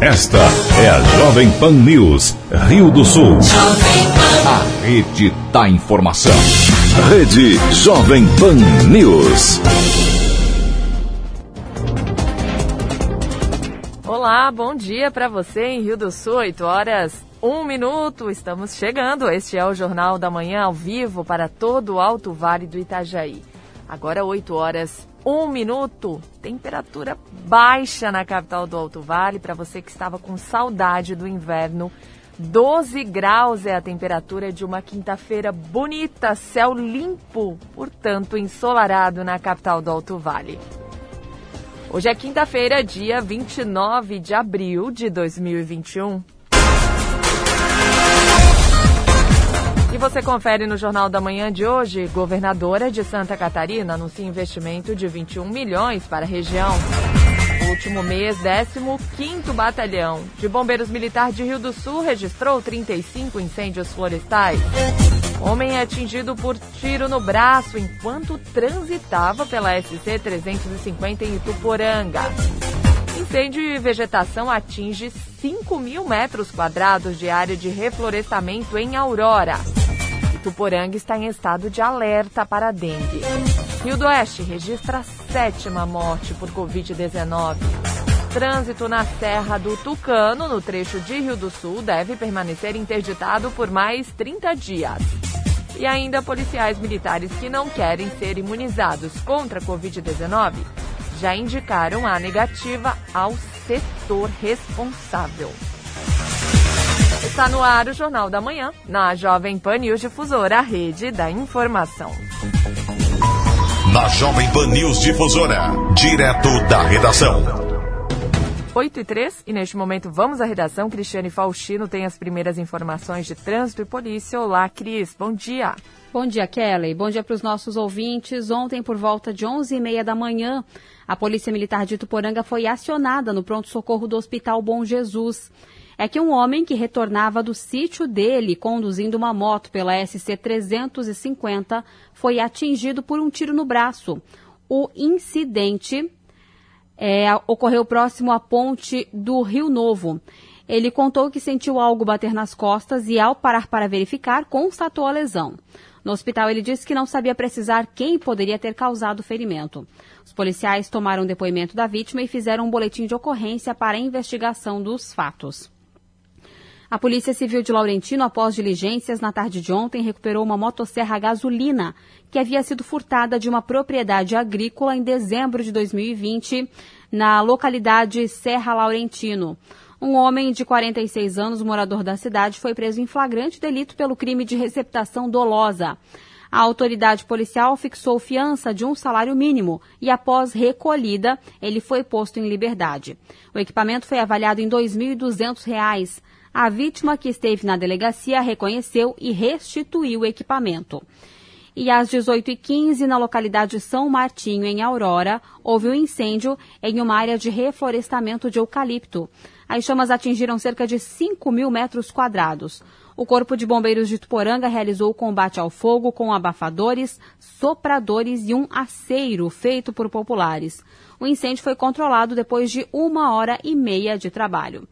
Esta é a Jovem Pan News, Rio do Sul. A rede da informação. Rede Jovem Pan News. Olá, bom dia para você em Rio do Sul, 8 horas, 1 minuto. Estamos chegando. Este é o Jornal da Manhã ao vivo para todo o Alto Vale do Itajaí. Agora 8 horas, 1 minuto. Temperatura baixa na capital do Alto Vale. Para você que estava com saudade do inverno, 12 graus é a temperatura de uma quinta-feira bonita, céu limpo, portanto ensolarado na capital do Alto Vale. Hoje é quinta-feira, dia 29 de abril de 2021. E você confere no Jornal da Manhã de hoje, governadora de Santa Catarina anuncia investimento de 21 milhões para a região. Último mês, 15º Batalhão de Bombeiros Militar de Rio do Sul registrou 35 incêndios florestais. Homem é atingido por tiro no braço enquanto transitava pela SC 350 em Ituporanga. Incêndio e vegetação atinge 5 mil metros quadrados de área de reflorestamento em Aurora. Tuporanga está em estado de alerta para dengue. Rio do Oeste registra a sétima morte por Covid-19. Trânsito na Serra do Tucano, no trecho de Rio do Sul, deve permanecer interditado por mais 30 dias. E ainda policiais militares que não querem ser imunizados contra a Covid-19 já indicaram a negativa ao setor responsável. Está no ar o Jornal da Manhã, na Jovem Pan News Difusora, a rede da informação. Na Jovem Pan News Difusora, direto da redação. 8 e 3, e neste momento vamos à redação. Cristiane Faustino tem as primeiras informações de trânsito e polícia. Olá, Cris, bom dia. Bom dia, Kelly. Bom dia para os nossos ouvintes. Ontem, por volta de 11h30 da manhã, a Polícia Militar de Tuporanga foi acionada no pronto-socorro do Hospital Bom Jesus é que um homem que retornava do sítio dele conduzindo uma moto pela SC 350 foi atingido por um tiro no braço. O incidente é, ocorreu próximo à ponte do Rio Novo. Ele contou que sentiu algo bater nas costas e, ao parar para verificar, constatou a lesão. No hospital, ele disse que não sabia precisar quem poderia ter causado o ferimento. Os policiais tomaram depoimento da vítima e fizeram um boletim de ocorrência para a investigação dos fatos. A Polícia Civil de Laurentino, após diligências na tarde de ontem, recuperou uma motosserra gasolina que havia sido furtada de uma propriedade agrícola em dezembro de 2020, na localidade Serra Laurentino. Um homem de 46 anos, morador da cidade, foi preso em flagrante delito pelo crime de receptação dolosa. A autoridade policial fixou fiança de um salário mínimo e, após recolhida, ele foi posto em liberdade. O equipamento foi avaliado em R$ 2.200. A vítima que esteve na delegacia reconheceu e restituiu o equipamento. E às 18h15, na localidade São Martinho, em Aurora, houve um incêndio em uma área de reflorestamento de eucalipto. As chamas atingiram cerca de 5 mil metros quadrados. O Corpo de Bombeiros de Tuporanga realizou o combate ao fogo com abafadores, sopradores e um aceiro feito por populares. O incêndio foi controlado depois de uma hora e meia de trabalho.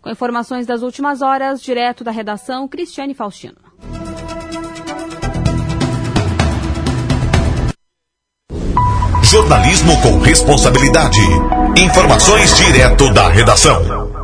Com informações das últimas horas, direto da redação, Cristiane Faustino. Jornalismo com responsabilidade. Informações direto da redação.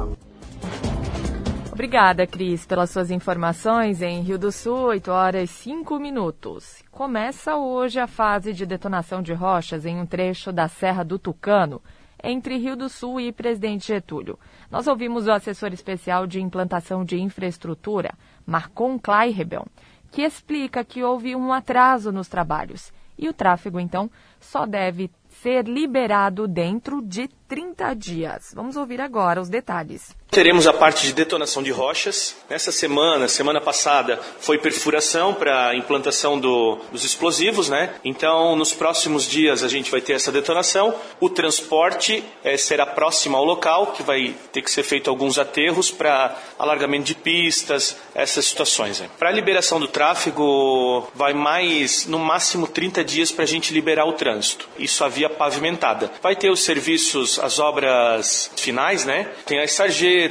Obrigada, Cris, pelas suas informações em Rio do Sul, 8 horas e 5 minutos. Começa hoje a fase de detonação de rochas em um trecho da Serra do Tucano, entre Rio do Sul e Presidente Getúlio. Nós ouvimos o assessor especial de implantação de infraestrutura, Marcon Kleirebel, que explica que houve um atraso nos trabalhos e o tráfego, então, só deve ser liberado dentro de 30 dias. Vamos ouvir agora os detalhes. Teremos a parte de detonação de rochas. Nessa semana, semana passada, foi perfuração para a implantação do, dos explosivos, né? Então, nos próximos dias a gente vai ter essa detonação. O transporte é, será próximo ao local, que vai ter que ser feito alguns aterros para alargamento de pistas, essas situações. Né? Para a liberação do tráfego, vai mais, no máximo, 30 dias para a gente liberar o trânsito. Isso havia via pavimentada. Vai ter os serviços, as obras finais, né? Tem as sarjetas,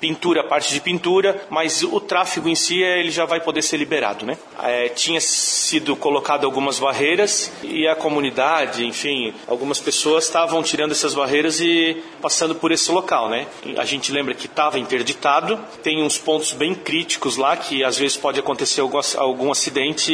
pintura, parte de pintura, mas o tráfego em si ele já vai poder ser liberado, né? É, tinha sido colocado algumas barreiras e a comunidade, enfim, algumas pessoas estavam tirando essas barreiras e passando por esse local, né? A gente lembra que estava interditado, tem uns pontos bem críticos lá que às vezes pode acontecer algum, algum acidente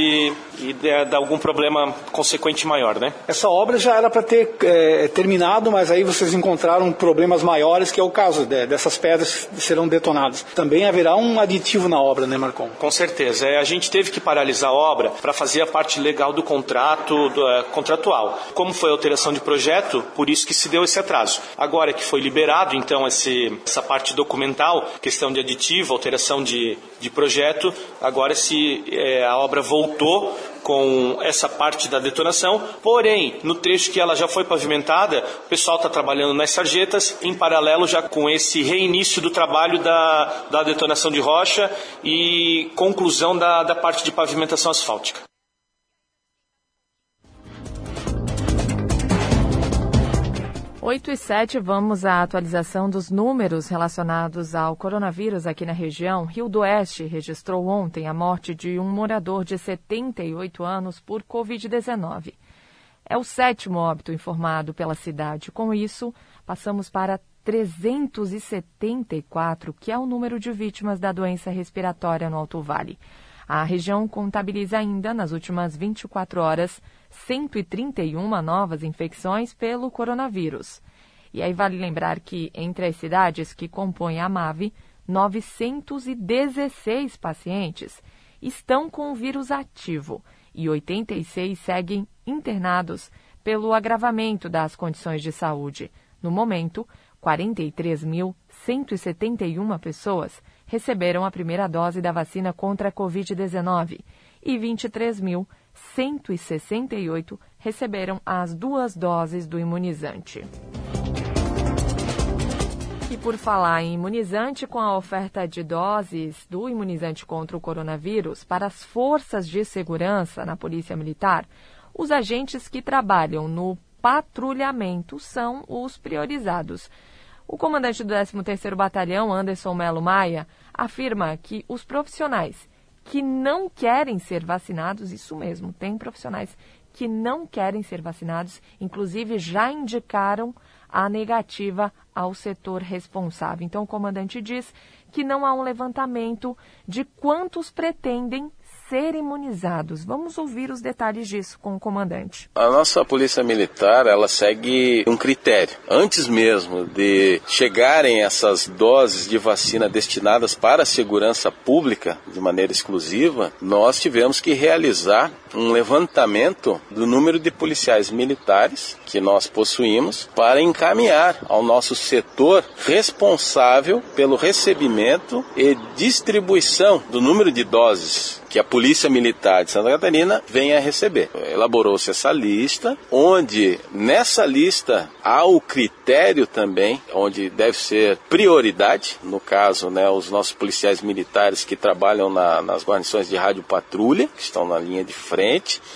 e dar algum problema consequente maior, né? Essa obra já era para ter é, terminado, mas aí vocês encontraram problemas maiores, que é o caso de, dessas pedras serão detonadas. Também haverá um aditivo na obra, né, Marcon? Com certeza. É, a gente teve que paralisar a obra para fazer a parte legal do contrato do, é, contratual. Como foi a alteração de projeto, por isso que se deu esse atraso. Agora que foi liberado, então, esse, essa parte documental, questão de aditivo, alteração de, de projeto, agora se é, a obra voltou com essa parte da detonação, porém, no trecho que ela já foi pavimentada, o pessoal está trabalhando nas sarjetas, em paralelo já com esse reinício do trabalho da, da detonação de rocha e conclusão da, da parte de pavimentação asfáltica. 8 e 7, vamos à atualização dos números relacionados ao coronavírus aqui na região. Rio do Oeste registrou ontem a morte de um morador de 78 anos por Covid-19. É o sétimo óbito informado pela cidade. Com isso, passamos para 374, que é o número de vítimas da doença respiratória no Alto Vale. A região contabiliza ainda, nas últimas 24 horas, 131 novas infecções pelo coronavírus. E aí vale lembrar que entre as cidades que compõem a MAVE, 916 pacientes estão com o vírus ativo e 86 seguem internados pelo agravamento das condições de saúde. No momento, 43.171 pessoas receberam a primeira dose da vacina contra a Covid-19 e 23.168 receberam as duas doses do imunizante. E por falar em imunizante, com a oferta de doses do imunizante contra o coronavírus para as forças de segurança na Polícia Militar, os agentes que trabalham no patrulhamento são os priorizados. O comandante do 13º Batalhão, Anderson Melo Maia, afirma que os profissionais que não querem ser vacinados, isso mesmo, tem profissionais que não querem ser vacinados, inclusive já indicaram a negativa ao setor responsável. Então, o comandante diz que não há um levantamento de quantos pretendem ser imunizados. Vamos ouvir os detalhes disso com o comandante. A nossa polícia militar, ela segue um critério. Antes mesmo de chegarem essas doses de vacina destinadas para a segurança pública de maneira exclusiva, nós tivemos que realizar um levantamento do número de policiais militares que nós possuímos para encaminhar ao nosso setor responsável pelo recebimento e distribuição do número de doses que a Polícia Militar de Santa Catarina venha a receber. Elaborou-se essa lista, onde nessa lista há o critério também, onde deve ser prioridade, no caso, né, os nossos policiais militares que trabalham na, nas guarnições de rádio patrulha, que estão na linha de frente,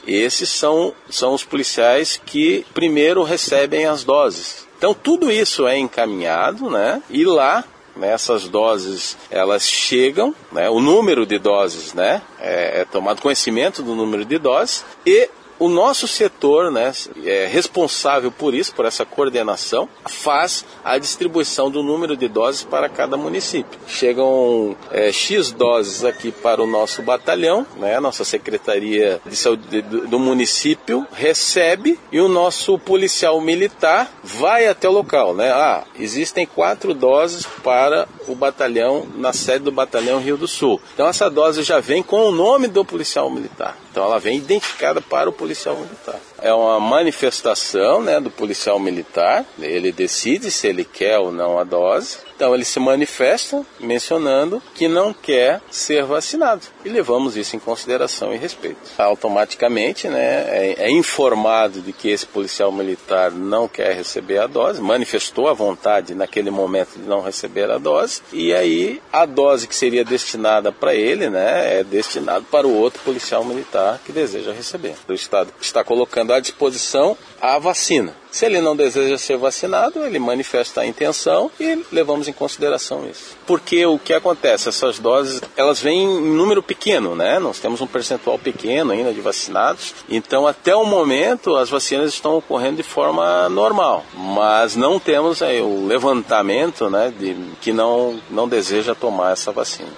esses são, são os policiais que primeiro recebem as doses. Então tudo isso é encaminhado, né? E lá né, essas doses elas chegam, né, o número de doses, né, é, é tomado conhecimento do número de doses e o nosso setor, né, é responsável por isso, por essa coordenação, faz a distribuição do número de doses para cada município. Chegam é, X doses aqui para o nosso batalhão, né, nossa Secretaria de Saúde do, município recebe e o nosso policial militar vai até o local. Né? Ah, existem quatro doses para o batalhão, na sede do batalhão Rio do Sul. Então essa dose já vem com o nome do policial militar. Então ela vem identificada para o policial militar. É uma manifestação né, do policial militar, ele decide se ele quer ou não a dose. Então ele se manifesta mencionando que não quer ser vacinado e levamos isso em consideração e respeito. Automaticamente, né, é, é, informado de que esse policial militar não quer receber a dose, manifestou a vontade naquele momento de não receber a dose e aí a dose que seria destinada para ele, né, é destinada para o outro policial militar que deseja receber. O Estado está colocando à disposição a vacina. Se ele não deseja ser vacinado, ele manifesta a intenção e levamos em consideração isso. Porque o que acontece, essas doses, elas vêm em número pequeno, né? Nós temos um percentual pequeno ainda de vacinados. Então, até o momento, as vacinas estão ocorrendo de forma normal. Mas não temos aí o levantamento, né, de que não, não deseja tomar essa vacina.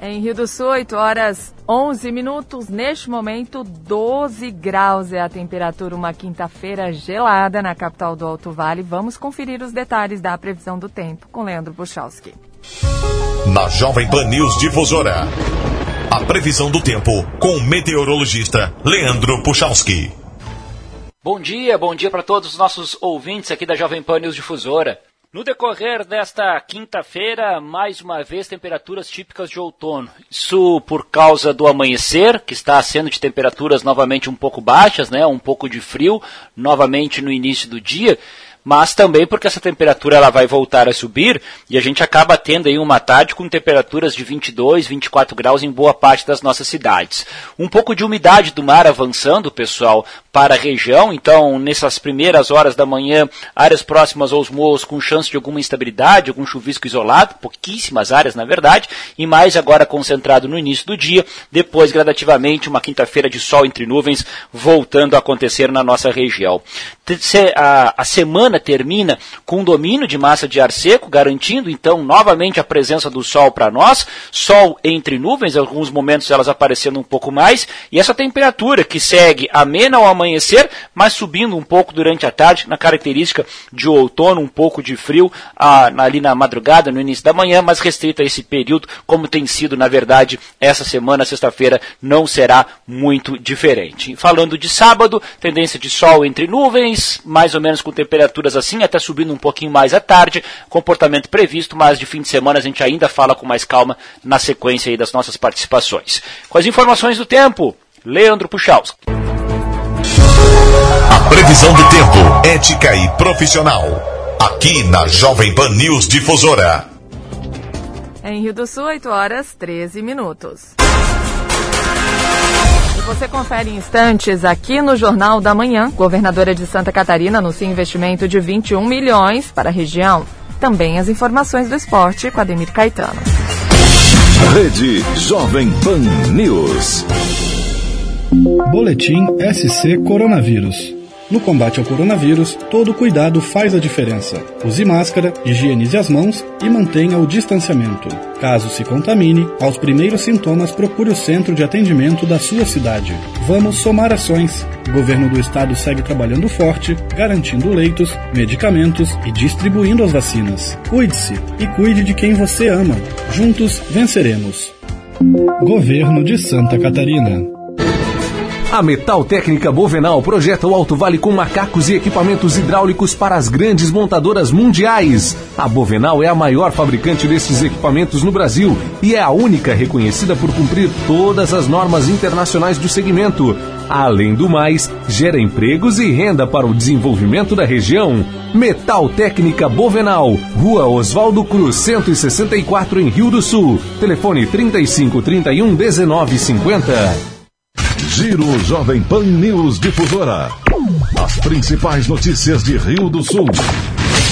Em Rio do Sul, 8 horas 11 minutos. Neste momento, 12 graus é a temperatura. Uma quinta-feira gelada na capital do Alto Vale. Vamos conferir os detalhes da previsão do tempo com Leandro Puchalski. Na Jovem Pan News Difusora. A previsão do tempo com o meteorologista Leandro Puchalski. Bom dia, bom dia para todos os nossos ouvintes aqui da Jovem Pan News Difusora. No decorrer desta quinta-feira, mais uma vez, temperaturas típicas de outono. Isso por causa do amanhecer, que está sendo de temperaturas novamente um pouco baixas, né? um pouco de frio, novamente no início do dia mas também porque essa temperatura ela vai voltar a subir e a gente acaba tendo aí uma tarde com temperaturas de 22, 24 graus em boa parte das nossas cidades. Um pouco de umidade do mar avançando, pessoal, para a região, então nessas primeiras horas da manhã, áreas próximas aos morros com chance de alguma instabilidade, algum chuvisco isolado, pouquíssimas áreas na verdade, e mais agora concentrado no início do dia, depois gradativamente uma quinta-feira de sol entre nuvens voltando a acontecer na nossa região. A, semana semana termina com domínio de massa de ar seco, garantindo então novamente a presença do sol para nós, sol entre nuvens, em alguns momentos elas aparecendo um pouco mais, e essa temperatura que segue amena ao amanhecer, mas subindo um pouco durante a tarde, na característica de outono, um pouco de frio ah, ali na madrugada, no início da manhã, mas restrita a esse período, como tem sido, na verdade, essa semana, sexta-feira, não será muito diferente. Falando de sábado, tendência de sol entre nuvens, mais ou menos com temperatura temperaturas assim, até subindo um pouquinho mais à tarde, comportamento previsto, mas de fim de semana a gente ainda fala com mais calma na sequência aí das nossas participações. Com as informações do tempo, Leandro Puchalski. A previsão do tempo, ética e profissional. Aqui na Jovem Pan News Difusora. Em Rio do Sul, 8 horas 13 minutos. Você confere instantes aqui no Jornal da Manhã. Governadora de Santa Catarina anuncia investimento de 21 milhões para a região. Também as informações do esporte com Ademir Caetano. Rede Jovem Pan News. Boletim SC Coronavírus. No combate ao coronavírus, todo cuidado faz a diferença. Use máscara, higienize as mãos e mantenha o distanciamento. Caso se contamine, aos primeiros sintomas procure o centro de atendimento da sua cidade. Vamos somar ações. O governo do estado segue trabalhando forte, garantindo leitos, medicamentos e distribuindo as vacinas. Cuide-se e cuide de quem você ama. Juntos venceremos. Governo de Santa Catarina. A Metal Técnica Bovenal projeta o Alto Vale com macacos e equipamentos hidráulicos para as grandes montadoras mundiais. A Bovenal é a maior fabricante desses equipamentos no Brasil e é a única reconhecida por cumprir todas as normas internacionais do segmento. Além do mais, gera empregos e renda para o desenvolvimento da região. Metal Técnica Bovenal, Rua Oswaldo Cruz, 164 em Rio do Sul. Telefone 35 31 19 50. Giro Jovem Pan News Difusora. As principais notícias de Rio do Sul,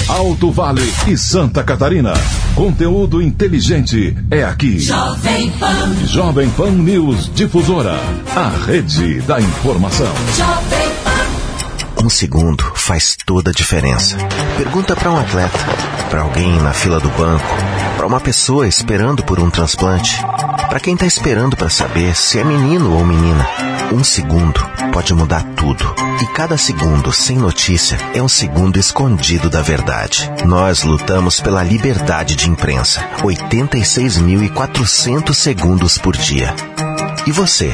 Alto Vale e Santa Catarina. Conteúdo inteligente é aqui. Jovem Pan. Jovem Pan News Difusora. A rede da informação. Jovem Pan. Um segundo faz toda a diferença. Pergunta para um atleta, para alguém na fila do banco, para uma pessoa esperando por um transplante, para quem está esperando para saber se é menino ou menina. Um segundo pode mudar tudo. E cada segundo sem notícia é um segundo escondido da verdade. Nós lutamos pela liberdade de imprensa. 86.400 segundos por dia. E você?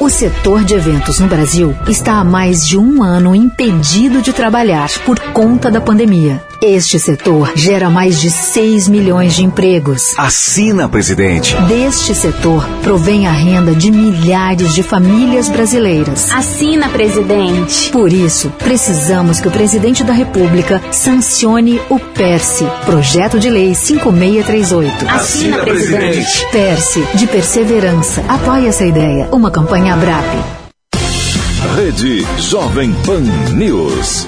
O setor de eventos no Brasil está há mais de um ano impedido de trabalhar por conta da pandemia. Este setor gera mais de 6 milhões de empregos. Assina, presidente. Deste setor provém a renda de milhares de famílias brasileiras. Assina, presidente. Por isso, precisamos que o presidente da República sancione o PERSE, Projeto de Lei 5638. Assina, presidente. PERSE, de perseverança. Apoie essa ideia. Uma campanha ABRAP. Rede Jovem Pan News.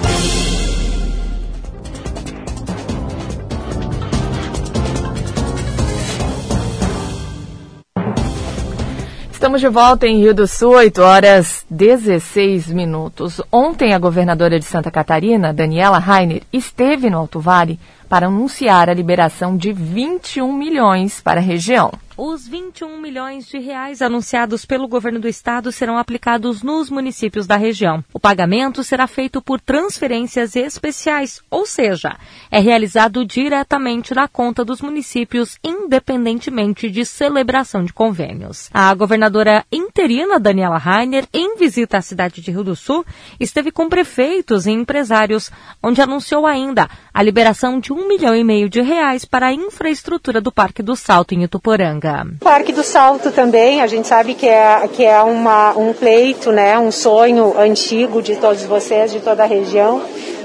Estamos de volta em Rio do Sul, 8 horas 16 minutos. Ontem, a governadora de Santa Catarina, Daniela Rainer, esteve no Alto Vale para anunciar a liberação de 21 milhões para a região. Os 21 milhões de reais anunciados pelo governo do estado serão aplicados nos municípios da região. O pagamento será feito por transferências especiais, ou seja, é realizado diretamente na conta dos municípios, independentemente de celebração de convênios. A governadora interina Daniela Rainer, em visita à cidade de Rio do Sul, esteve com prefeitos e empresários, onde anunciou ainda a liberação de um milhão e meio de reais para a infraestrutura do Parque do Salto em Ituporanga. Parque do Salto também, a gente sabe que é, que é uma, um pleito, né, um sonho antigo de todos vocês, de toda a região.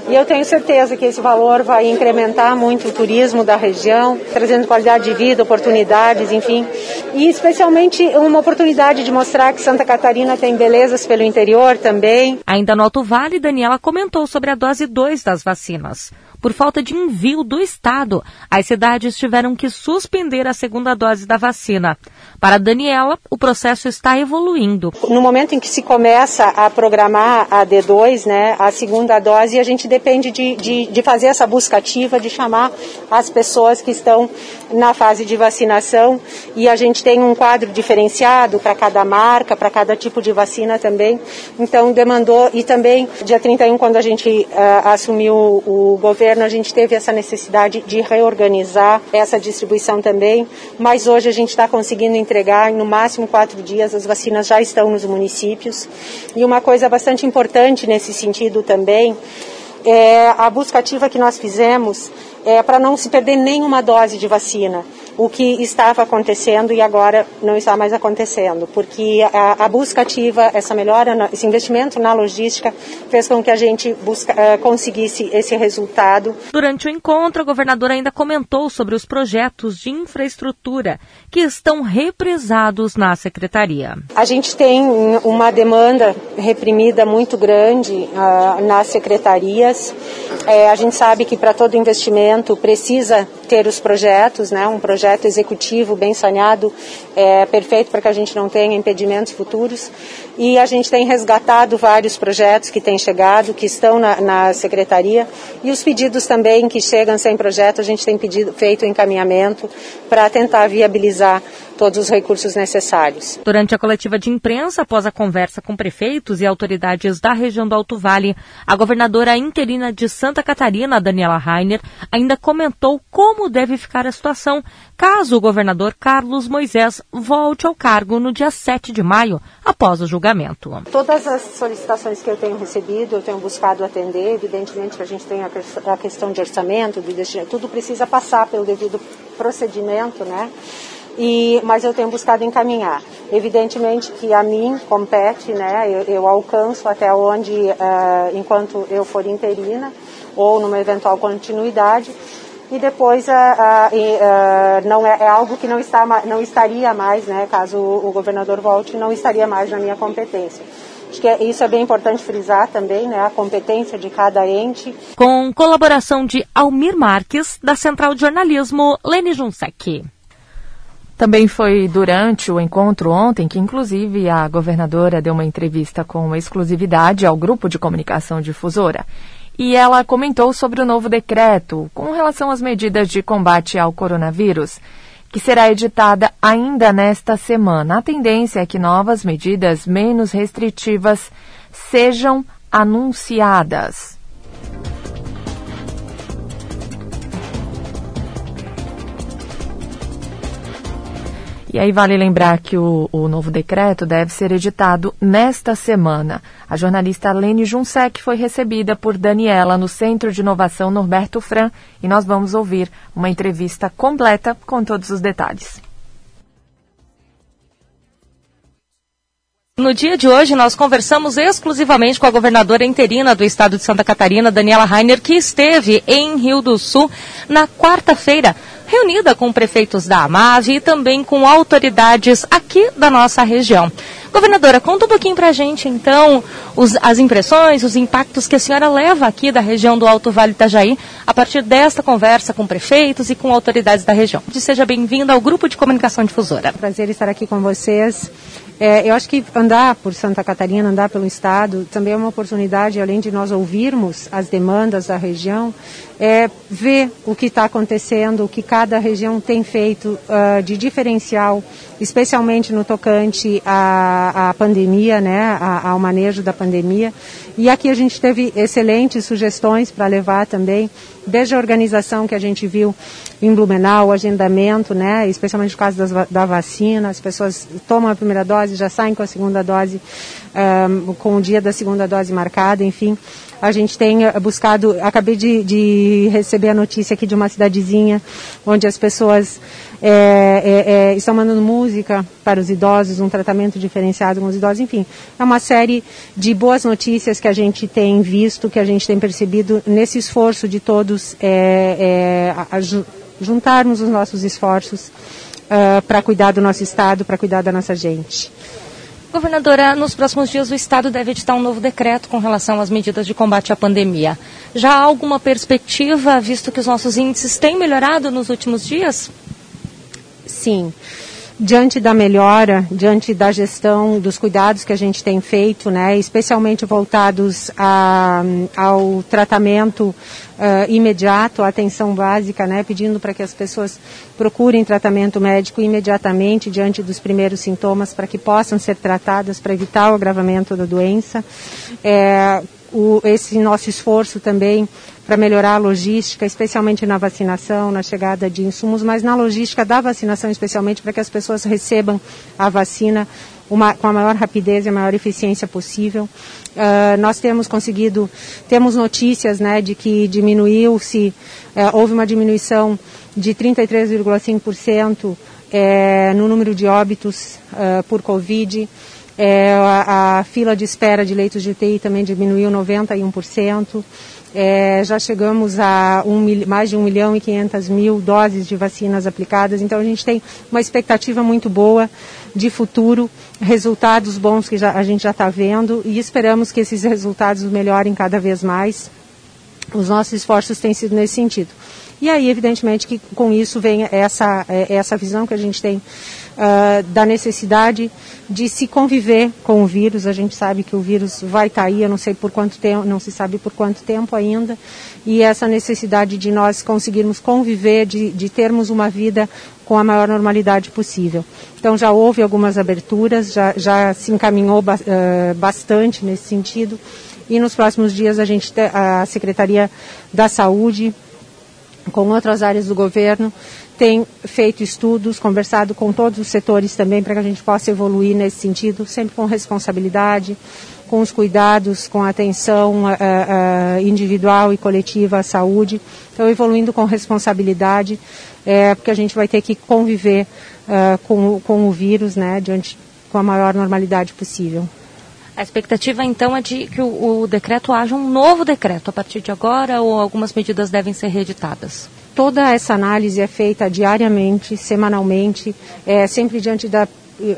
E eu tenho certeza que esse valor vai incrementar muito o turismo da região, trazendo qualidade de vida, oportunidades, enfim. E especialmente uma oportunidade de mostrar que Santa Catarina tem belezas pelo interior também. Ainda no Alto Vale, Daniela comentou sobre a dose 2 das vacinas. Por falta de envio do Estado, as cidades tiveram que suspender a segunda dose da vacina. Para Daniela, o processo está evoluindo. No momento em que se começa a programar a D2, né, a segunda dose, a gente depende de, de, de fazer essa busca ativa, de chamar as pessoas que estão na fase de vacinação e a gente tem um quadro diferenciado para cada marca, para cada tipo de vacina também. Então demandou e também dia 31 quando a gente uh, assumiu o governo, a gente teve essa necessidade de reorganizar essa distribuição também, mas hoje a gente está conseguindo entregar no máximo quatro dias, as vacinas já estão nos municípios. E uma coisa bastante importante nesse sentido também é a busca ativa que nós fizemos é, para não se perder nenhuma dose de vacina o que estava acontecendo e agora não está mais acontecendo, porque a, a busca ativa, essa melhora, esse investimento na logística fez com que a gente busca, uh, conseguisse esse resultado. Durante o encontro, a governadora ainda comentou sobre os projetos de infraestrutura que estão represados na secretaria. A gente tem uma demanda reprimida muito grande uh, nas secretarias. É, a gente sabe que para todo investimento precisa ter os projetos, né? Um projeto executivo bem saneado, é, perfeito para que a gente não tenha impedimentos futuros. E a gente tem resgatado vários projetos que têm chegado, que estão na, na secretaria, e os pedidos também que chegam sem projeto, a gente tem pedido, feito encaminhamento para tentar viabilizar todos os recursos necessários. Durante a coletiva de imprensa, após a conversa com prefeitos e autoridades da região do Alto Vale, a governadora interina de Santa Catarina, Daniela Rainer, ainda comentou como deve ficar a situação caso o governador Carlos Moisés volte ao cargo no dia 7 de maio, após o julgamento. Todas as solicitações que eu tenho recebido, eu tenho buscado atender. Evidentemente que a gente tem a questão de orçamento, de destino, tudo precisa passar pelo devido procedimento, né? E, mas eu tenho buscado encaminhar. Evidentemente que a mim compete, né? Eu, eu alcanço até onde, uh, enquanto eu for interina ou numa eventual continuidade, e depois não é, é, algo que não, está, não estaria mais, né, caso o, o governador volte, não estaria mais na minha competência. Acho que é, isso é bem importante frisar também, né, a competência de cada ente. Com colaboração de Almir Marques, da Central de Jornalismo, Lene Junsec. Também foi durante o encontro ontem que, inclusive, a governadora deu uma entrevista com exclusividade ao grupo de comunicação difusora e ela comentou sobre o novo decreto com relação às medidas de combate ao coronavírus, que será editada ainda nesta semana. A tendência é que novas medidas menos restritivas sejam anunciadas. E aí vale lembrar que o, o novo decreto deve ser editado nesta semana. A jornalista Lene Junsec foi recebida por Daniela no Centro de Inovação Norberto Fran e nós vamos ouvir uma entrevista completa com todos os detalhes. No dia de hoje, nós conversamos exclusivamente com a governadora interina do estado de Santa Catarina, Daniela Rainer, que esteve em Rio do Sul na quarta-feira, reunida com prefeitos da AMAV e também com autoridades aqui da nossa região. Governadora, conta um pouquinho para a gente, então, os, as impressões, os impactos que a senhora leva aqui da região do Alto Vale Itajaí a partir desta conversa com prefeitos e com autoridades da região. Seja bem-vinda ao Grupo de Comunicação Difusora. Prazer estar aqui com vocês. É, eu acho que andar por Santa Catarina, andar pelo Estado, também é uma oportunidade, além de nós ouvirmos as demandas da região, é ver o que está acontecendo, o que cada região tem feito uh, de diferencial, especialmente no tocante à, à pandemia, né, ao manejo da pandemia. E aqui a gente teve excelentes sugestões para levar também, desde a organização que a gente viu em Blumenau, o agendamento, né, especialmente no caso das, da vacina, as pessoas tomam a primeira dose, já saem com a segunda dose, um, com o dia da segunda dose marcada, enfim. A gente tem eh, buscado, acabei de, de receber a notícia aqui de uma cidadezinha onde as pessoas é, é, é, estão mandando música para os idosos, um tratamento diferenciado com os idosos, enfim. É uma série de boas notícias que a gente tem visto, que a gente tem percebido nesse esforço de todos é, é, a, a juntarmos os nossos esforços uh, para cuidar do nosso Estado, para cuidar da nossa gente. Governadora, nos próximos dias o Estado deve editar um novo decreto com relação às medidas de combate à pandemia. Já há alguma perspectiva, visto que os nossos índices têm melhorado nos últimos dias? Sim diante da melhora, diante da gestão, dos cuidados que a gente tem feito, né, especialmente voltados a, ao tratamento uh, imediato, à atenção básica, né, pedindo para que as pessoas procurem tratamento médico imediatamente diante dos primeiros sintomas para que possam ser tratadas para evitar o agravamento da doença. É, o, esse nosso esforço também para melhorar a logística, especialmente na vacinação, na chegada de insumos, mas na logística da vacinação, especialmente para que as pessoas recebam a vacina uma, com a maior rapidez e a maior eficiência possível. Uh, nós temos conseguido, temos notícias né, de que diminuiu-se, uh, houve uma diminuição de 33,5% é, no número de óbitos uh, por Covid. É, a, a, fila de espera de leitos de UTI também diminuiu 91%. É, já chegamos a um, mais de 1 milhão e 500 mil doses de vacinas aplicadas, então a gente tem uma expectativa muito boa de futuro, resultados bons que já, a gente já está vendo e esperamos que esses resultados melhorem cada vez mais. Os nossos esforços têm sido nesse sentido. E aí, evidentemente, que com isso vem essa, é, essa visão que a gente tem uh, da necessidade de se conviver com o vírus. A gente sabe que o vírus vai estar tá aí, eu não sei por quanto tempo, não se sabe por quanto tempo ainda. E essa necessidade de nós conseguirmos conviver, de, de termos uma vida com a maior normalidade possível. Então já houve algumas aberturas, já, já se encaminhou uh, bastante nesse sentido. E nos próximos dias a gente a Secretaria da Saúde com outras áreas do governo, tem feito estudos, conversado com todos os setores também para que a gente possa evoluir nesse sentido, sempre com responsabilidade, com os cuidados, com a atenção uh, uh, individual e coletiva à saúde. Então, evoluindo com responsabilidade, é, porque a gente vai ter que conviver uh, com, com o vírus, né, diante, com a maior normalidade possível. A expectativa então é de que o, o, decreto haja um novo decreto a partir de agora ou algumas medidas devem ser reeditadas? Toda essa análise é feita diariamente, semanalmente, é, sempre diante da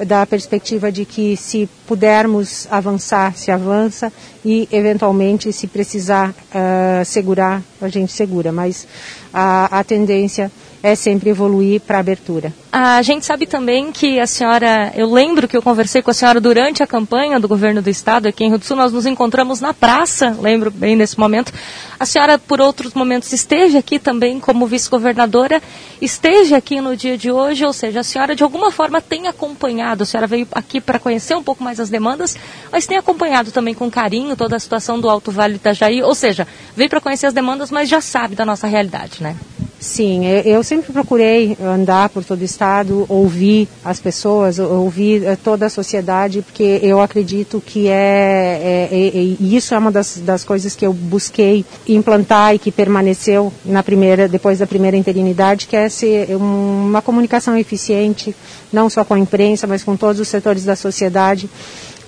da perspectiva de que se pudermos avançar, se avança e eventualmente se precisar uh, segurar, a gente segura, mas a, a tendência é sempre evoluir para abertura. A gente sabe também que a senhora, eu lembro que eu conversei com a senhora durante a campanha do governo do estado aqui em Rio do Sul, nós nos encontramos na praça, lembro bem desse momento. A senhora, por outros momentos, esteve aqui também como vice-governadora, esteve aqui no dia de hoje, ou seja, a senhora de alguma forma tem acompanhado, a senhora veio aqui para conhecer um pouco mais as demandas, mas tem acompanhado também com carinho toda a situação do Alto Vale Itajaí, ou seja, veio para conhecer as demandas, mas já sabe da nossa realidade, né? Sim, eu sempre procurei andar por todo o estado, ouvir as pessoas, ouvir eh, toda a sociedade, porque eu acredito que é, é, é, é isso é uma das, das coisas que eu busquei implantar e que permaneceu na primeira, depois da primeira interinidade, que é ser uma comunicação eficiente, não só com a imprensa, mas com todos os setores da sociedade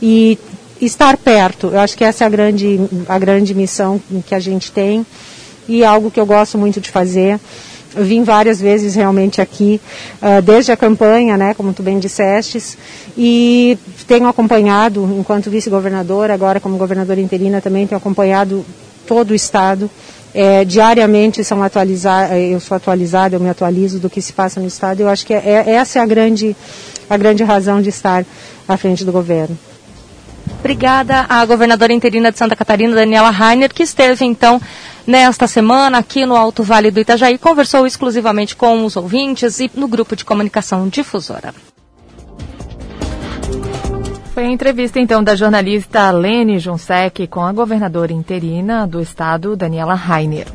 e estar perto. Eu acho que essa é a grande, a grande missão que a gente tem e algo que eu gosto muito de fazer. Eu vim várias vezes realmente aqui, uh, desde a campanha, né, como tu bem dissestes, e tenho acompanhado, enquanto vice-governadora, agora como governadora interina também, tenho acompanhado todo o Estado. É, diariamente são atualizar, eu sou atualizada, eu me atualizo do que se passa no Estado. Eu acho que é, é, essa é a grande, a grande razão de estar à frente do governo. Obrigada à governadora interina de Santa Catarina, Daniela Rainer, que esteve então nesta semana aqui no Alto Vale do Itajaí, conversou exclusivamente com os ouvintes e no grupo de comunicação difusora. Foi a entrevista então da jornalista Lene Junsec com a governadora interina do estado, Daniela Rainer.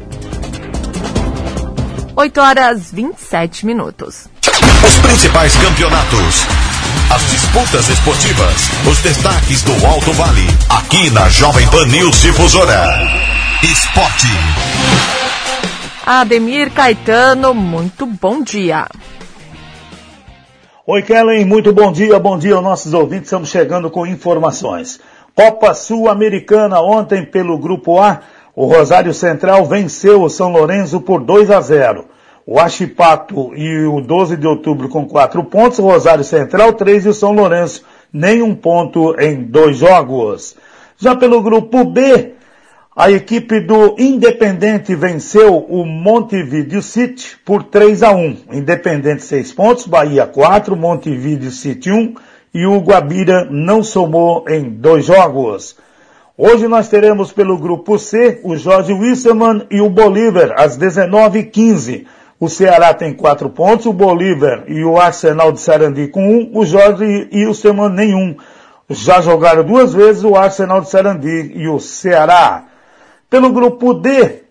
8 horas 27 minutos. Os principais campeonatos as disputas esportivas, os destaques do Alto Vale, aqui na Jovem Pan News Difusora. Esporte. Ademir Caetano, muito bom dia. Oi, Kellen, muito bom dia, bom dia aos nossos ouvintes. Estamos chegando com informações. Copa Sul-Americana ontem pelo Grupo A, o Rosário Central venceu o São Lourenço por 2 a 0. O Achipato e o 12 de outubro com quatro pontos, Rosário Central três e o São Lourenço nenhum ponto em dois jogos. Já pelo grupo B, a equipe do Independente venceu o Montevideo City por 3 a 1. Independente 6 pontos, Bahia 4, Montevideo City 1 e o Guabira não somou em dois jogos. Hoje nós teremos pelo grupo C o Jorge Wisserman e o Bolívar às 19h15. O Ceará tem quatro pontos, o Bolívar e o Arsenal de Sarandi com um, o Jorge e o Seman nenhum. Já jogaram duas vezes o Arsenal de Sarandi e o Ceará. Pelo grupo D,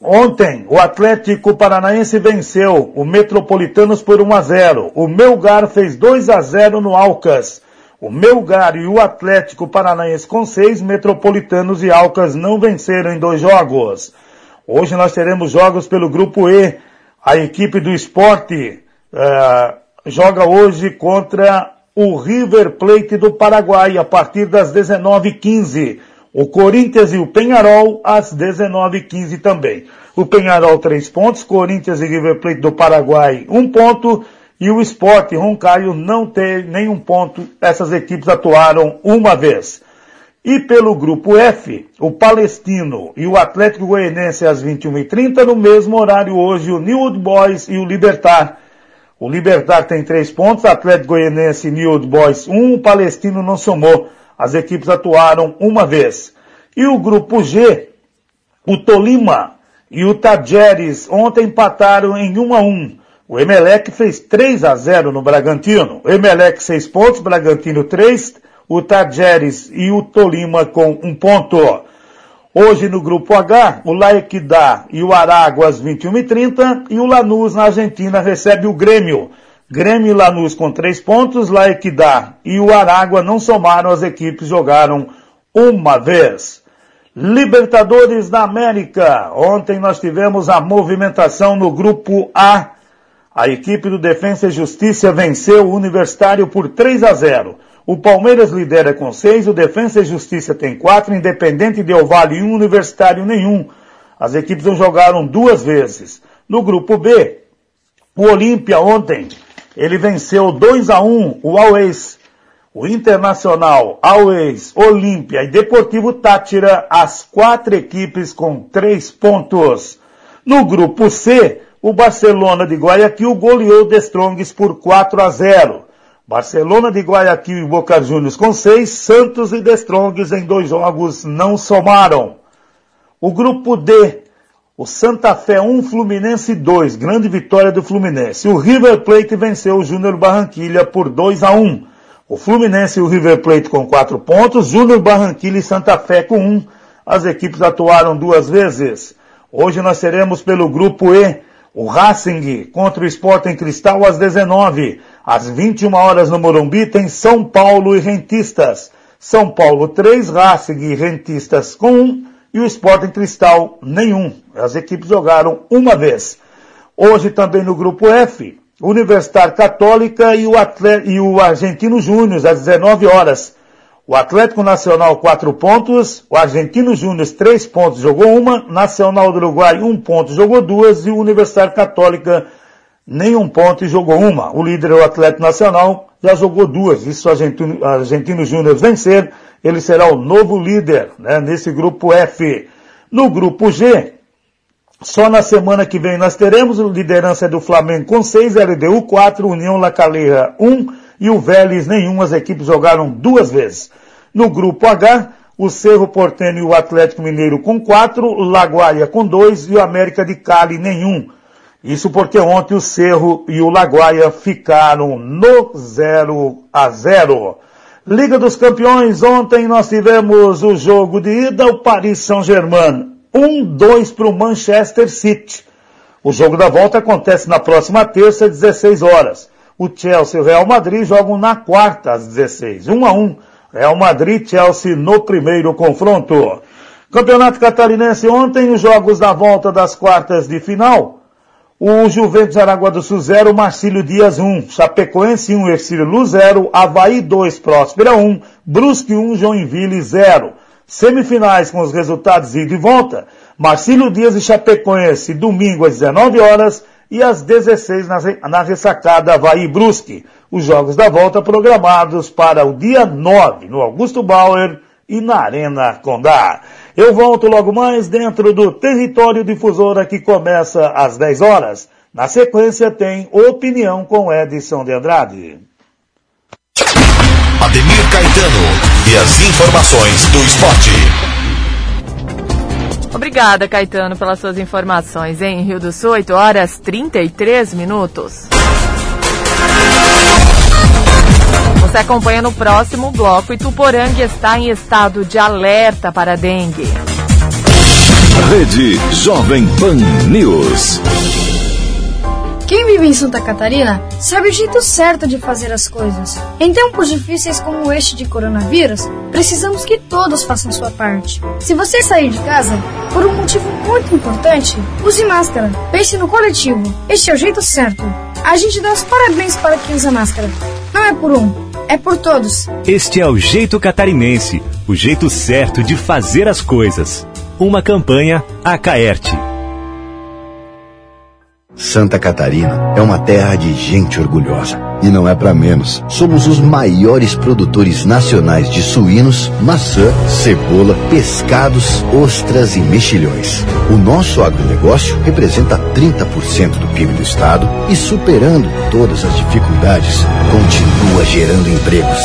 ontem o Atlético Paranaense venceu o Metropolitanos por 1 a 0. O Melgar fez 2 a 0 no Alcas. O Melgar e o Atlético Paranaense com seis, Metropolitanos e Alcas não venceram em dois jogos. Hoje nós teremos jogos pelo grupo E. A equipe do esporte uh, joga hoje contra o River Plate do Paraguai a partir das 19h15. O Corinthians e o Penharol às 19h15 também. O Penharol três pontos, Corinthians e River Plate do Paraguai um ponto e o Esporte Roncaio não tem nenhum ponto. Essas equipes atuaram uma vez. E pelo grupo F, o Palestino e o Atlético Goianense às 21h30, no mesmo horário hoje o New Old Boys e o Libertar. O Libertar tem três pontos, Atlético Goianense e New Old Boys um, o Palestino não somou. As equipes atuaram uma vez. E o grupo G, o Tolima e o Tajeres ontem empataram em 1 a 1. O Emelec fez 3 a 0 no Bragantino. Emelec 6 pontos, Bragantino 3, o Tajeres e o Tolima com um ponto. Hoje no grupo H, o Laequidá e o Aragua às 21h30 e o Lanús na Argentina recebe o Grêmio. Grêmio e Lanús com três pontos, Laequidá e o Aragua não somaram, as equipes jogaram uma vez. Libertadores da América. Ontem nós tivemos a movimentação no grupo A. A equipe do Defensa e Justiça venceu o Universitário por 3 a 0. O Palmeiras lidera com seis, o Defensa e Justiça tem quatro, Independente Del Vale um, Universitário nenhum. As equipes não jogaram duas vezes. No grupo B, o Olímpia ontem, ele venceu 2 a 1 o Always, o Internacional, Always, Olímpia e Deportivo Tátira, as quatro equipes com três pontos. No grupo C, o Barcelona de Guayaquil goleou o Strongs por 4 a 0. Barcelona de Guayaquil e Boca Juniors com seis, Santos e The Strongs em dois jogos não somaram. O grupo D, o Santa Fé 1, Fluminense 2, grande vitória do Fluminense. O River Plate venceu o Júnior Barranquilha por 2 a 1. O Fluminense e o River Plate com quatro pontos, Júnior Barranquilha e Santa Fé com um. As equipes atuaram duas vezes. Hoje nós teremos pelo grupo E O Racing contra o Sporting Cristal às 19. Às 21 horas no Morumbi tem São Paulo e Rentistas. São Paulo 3, Racing e Rentistas com 1 e o Sporting Cristal nenhum. As equipes jogaram uma vez. Hoje também no grupo F, Universidade Católica e o, Atlet e o Argentino Júnior às 19 horas. O Atlético Nacional, quatro pontos. O Argentino Júnior, três pontos, jogou uma. Nacional do Uruguai, um ponto, jogou duas. E o Universidade Católica, nenhum ponto e jogou uma. O líder, o Atlético Nacional, já jogou duas. E se o Argentino, Argentino Júnior vencer, ele será o novo líder, né, nesse grupo F. No grupo G, só na semana que vem nós teremos liderança do Flamengo com 6, LDU 4, União La Calera 1, e o Vélez nenhum, as equipes jogaram duas vezes. No grupo H, o Cerro Portenho e o Atlético Mineiro com quatro, Laguaia com dois e o América de Cali nenhum. Isso porque ontem o Cerro e o Laguaia ficaram no 0 a 0. Liga dos Campeões, ontem nós tivemos o jogo de ida, o Paris Saint-Germain 1-2 para o Manchester City. O jogo da volta acontece na próxima terça, 16 horas. O Chelsea e o Real Madrid jogam na quarta, às 16. 1 a 1. Real Madrid Chelsea no primeiro confronto. Campeonato Catarinense ontem, os jogos da volta das quartas de final. O Juventus Aragua do Sul 0, Marcílio Dias 1, Chapecoense 1, Ercílio Luz 0, Havaí 2, Próspera 1, Brusque 1, Joinville 0. Semifinais com os resultados ida e volta. Marcílio Dias e Chapecoense, domingo às 19 horas, e às 16 na, na ressacada Havaí Brusque. Os jogos da volta programados para o dia 9 no Augusto Bauer e na Arena Condá. Eu volto logo mais dentro do Território Difusora que começa às 10 horas. Na sequência tem Opinião com Edson de Andrade. Ademir Caetano e as informações do esporte. Obrigada, Caetano, pelas suas informações. Em Rio do Sul, 8 horas 33 minutos. Você acompanha no próximo bloco. Ituporanga está em estado de alerta para dengue. Rede Jovem Pan News. Quem vive em Santa Catarina sabe o jeito certo de fazer as coisas. Em tempos difíceis como este de coronavírus, precisamos que todos façam sua parte. Se você sair de casa por um motivo muito importante, use máscara. Pense no coletivo. Este é o jeito certo. A gente dá os parabéns para quem usa máscara. Não é por um, é por todos. Este é o jeito catarinense, o jeito certo de fazer as coisas. Uma campanha Acaerte. Santa Catarina é uma terra de gente orgulhosa. E não é para menos. Somos os maiores produtores nacionais de suínos, maçã, cebola, pescados, ostras e mexilhões. O nosso agronegócio representa 30% do PIB do estado e, superando todas as dificuldades, continua gerando empregos.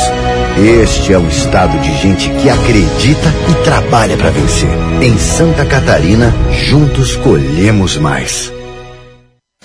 Este é um estado de gente que acredita e trabalha para vencer. Em Santa Catarina, juntos colhemos mais.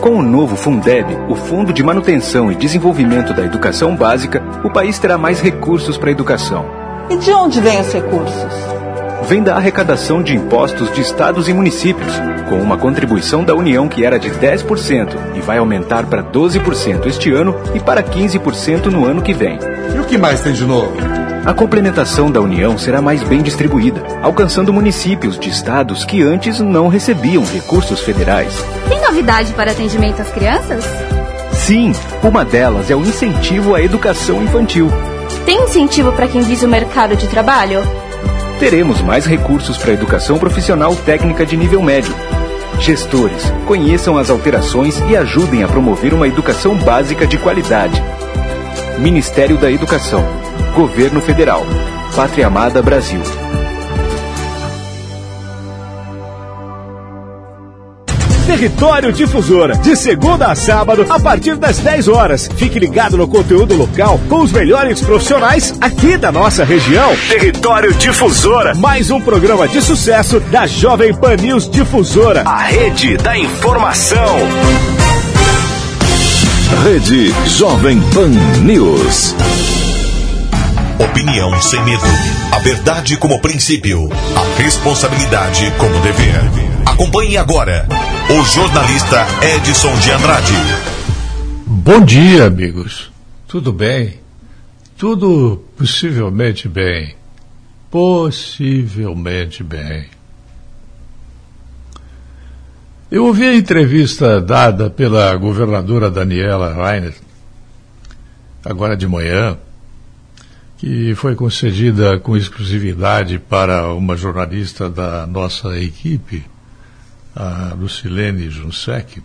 Com o novo Fundeb, o Fundo de Manutenção e Desenvolvimento da Educação Básica, o país terá mais recursos para a educação. E de onde vêm os recursos? Vem da arrecadação de impostos de estados e municípios, com uma contribuição da União que era de 10% e vai aumentar para 12% este ano e para 15% no ano que vem. E o que mais tem de novo? A complementação da União será mais bem distribuída, alcançando municípios de estados que antes não recebiam recursos federais. Tem novidade para atendimento às crianças? Sim, uma delas é o incentivo à educação infantil. Tem incentivo para quem visa o mercado de trabalho? Teremos mais recursos para a educação profissional técnica de nível médio. Gestores, conheçam as alterações e ajudem a promover uma educação básica de qualidade. Ministério da Educação. Governo Federal. Pátria Amada Brasil. Território Difusora, de segunda a sábado, a partir das 10 horas. Fique ligado no conteúdo local com os melhores profissionais aqui da nossa região. Território Difusora, mais um programa de sucesso da Jovem Pan News Difusora, a rede da informação. Rede Jovem Pan News. Opinião sem medo. A verdade como princípio. A responsabilidade como dever. Acompanhe agora o jornalista Edson de Andrade. Bom dia, amigos. Tudo bem? Tudo possivelmente bem. Possivelmente bem. Eu ouvi a entrevista dada pela governadora Daniela Reiner, agora de manhã, que foi concedida com exclusividade para uma jornalista da nossa equipe, a Lucilene Junsec,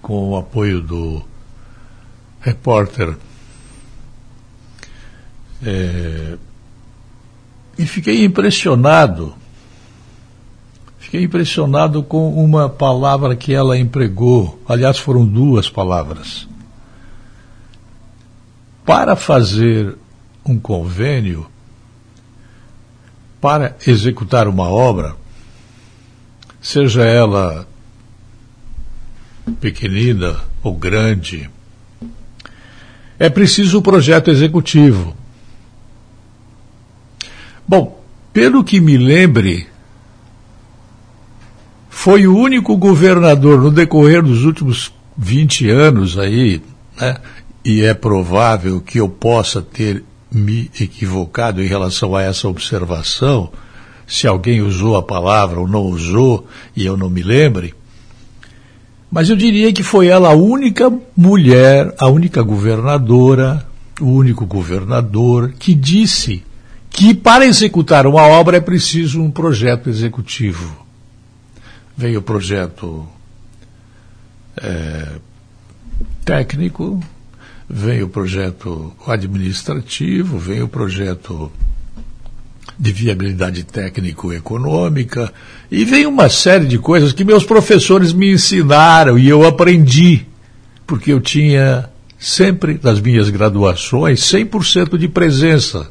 com o apoio do repórter. É, e fiquei impressionado Fiquei impressionado com uma palavra que ela empregou. Aliás, foram duas palavras. Para fazer um convênio, para executar uma obra, seja ela pequenina ou grande, é preciso o um projeto executivo. Bom, pelo que me lembre, foi o único governador no decorrer dos últimos 20 anos aí, né, e é provável que eu possa ter me equivocado em relação a essa observação, se alguém usou a palavra ou não usou e eu não me lembre, mas eu diria que foi ela a única mulher, a única governadora, o único governador que disse que para executar uma obra é preciso um projeto executivo. Veio o projeto é, técnico, vem o projeto administrativo, vem o projeto de viabilidade técnico-econômica e vem uma série de coisas que meus professores me ensinaram e eu aprendi, porque eu tinha sempre nas minhas graduações 100% de presença.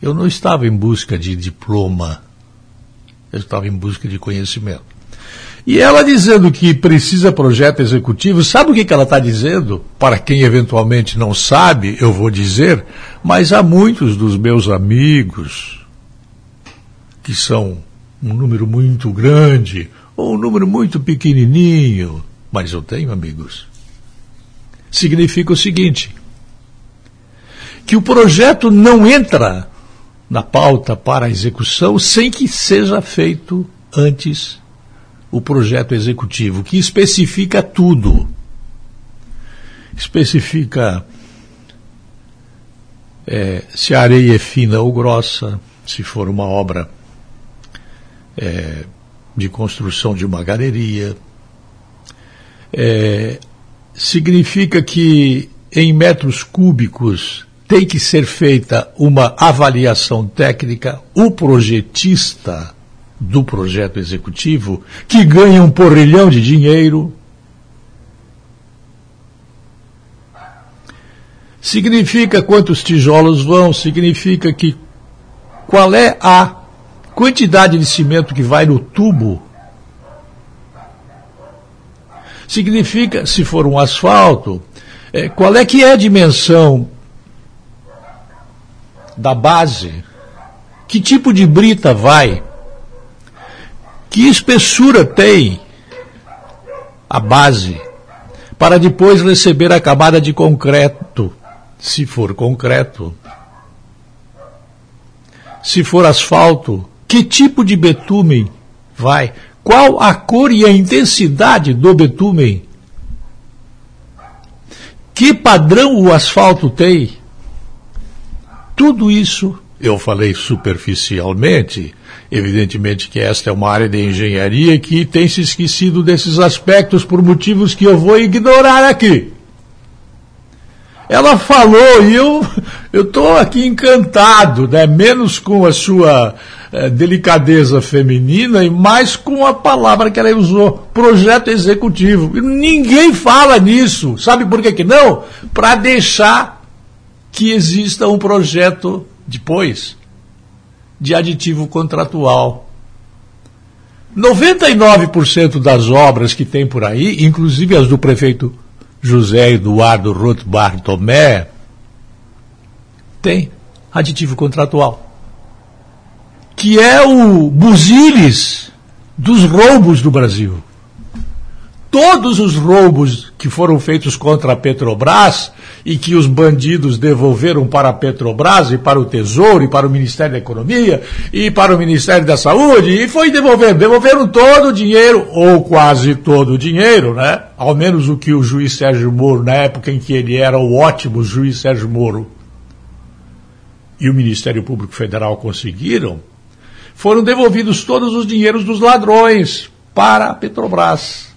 Eu não estava em busca de diploma eu estava em busca de conhecimento. E ela dizendo que precisa projeto executivo, sabe o que, que ela está dizendo? Para quem eventualmente não sabe, eu vou dizer, mas há muitos dos meus amigos, que são um número muito grande, ou um número muito pequenininho, mas eu tenho amigos. Significa o seguinte: que o projeto não entra na pauta para a execução sem que seja feito antes o projeto executivo, que especifica tudo. Especifica é, se a areia é fina ou grossa, se for uma obra é, de construção de uma galeria. É, significa que em metros cúbicos tem que ser feita uma avaliação técnica, o projetista do projeto executivo, que ganha um porrilhão de dinheiro, significa quantos tijolos vão, significa que qual é a quantidade de cimento que vai no tubo. Significa, se for um asfalto, é, qual é que é a dimensão da base, que tipo de brita vai, que espessura tem a base, para depois receber a camada de concreto, se for concreto. Se for asfalto, que tipo de betume vai? Qual a cor e a intensidade do betume? Que padrão o asfalto tem? Tudo isso eu falei superficialmente, evidentemente que esta é uma área de engenharia que tem se esquecido desses aspectos por motivos que eu vou ignorar aqui. Ela falou e eu estou aqui encantado, né? menos com a sua é, delicadeza feminina e mais com a palavra que ela usou, projeto executivo. E ninguém fala nisso. Sabe por que, que não? Para deixar que exista um projeto depois de aditivo contratual. 99% das obras que tem por aí, inclusive as do prefeito José Eduardo Roth Bartomé, tem aditivo contratual. Que é o buziles dos roubos do Brasil todos os roubos que foram feitos contra a Petrobras e que os bandidos devolveram para a Petrobras e para o Tesouro e para o Ministério da Economia e para o Ministério da Saúde e foi devolvendo, devolveram todo o dinheiro ou quase todo o dinheiro, né? Ao menos o que o juiz Sérgio Moro, na época em que ele era o ótimo juiz Sérgio Moro e o Ministério Público Federal conseguiram, foram devolvidos todos os dinheiros dos ladrões para a Petrobras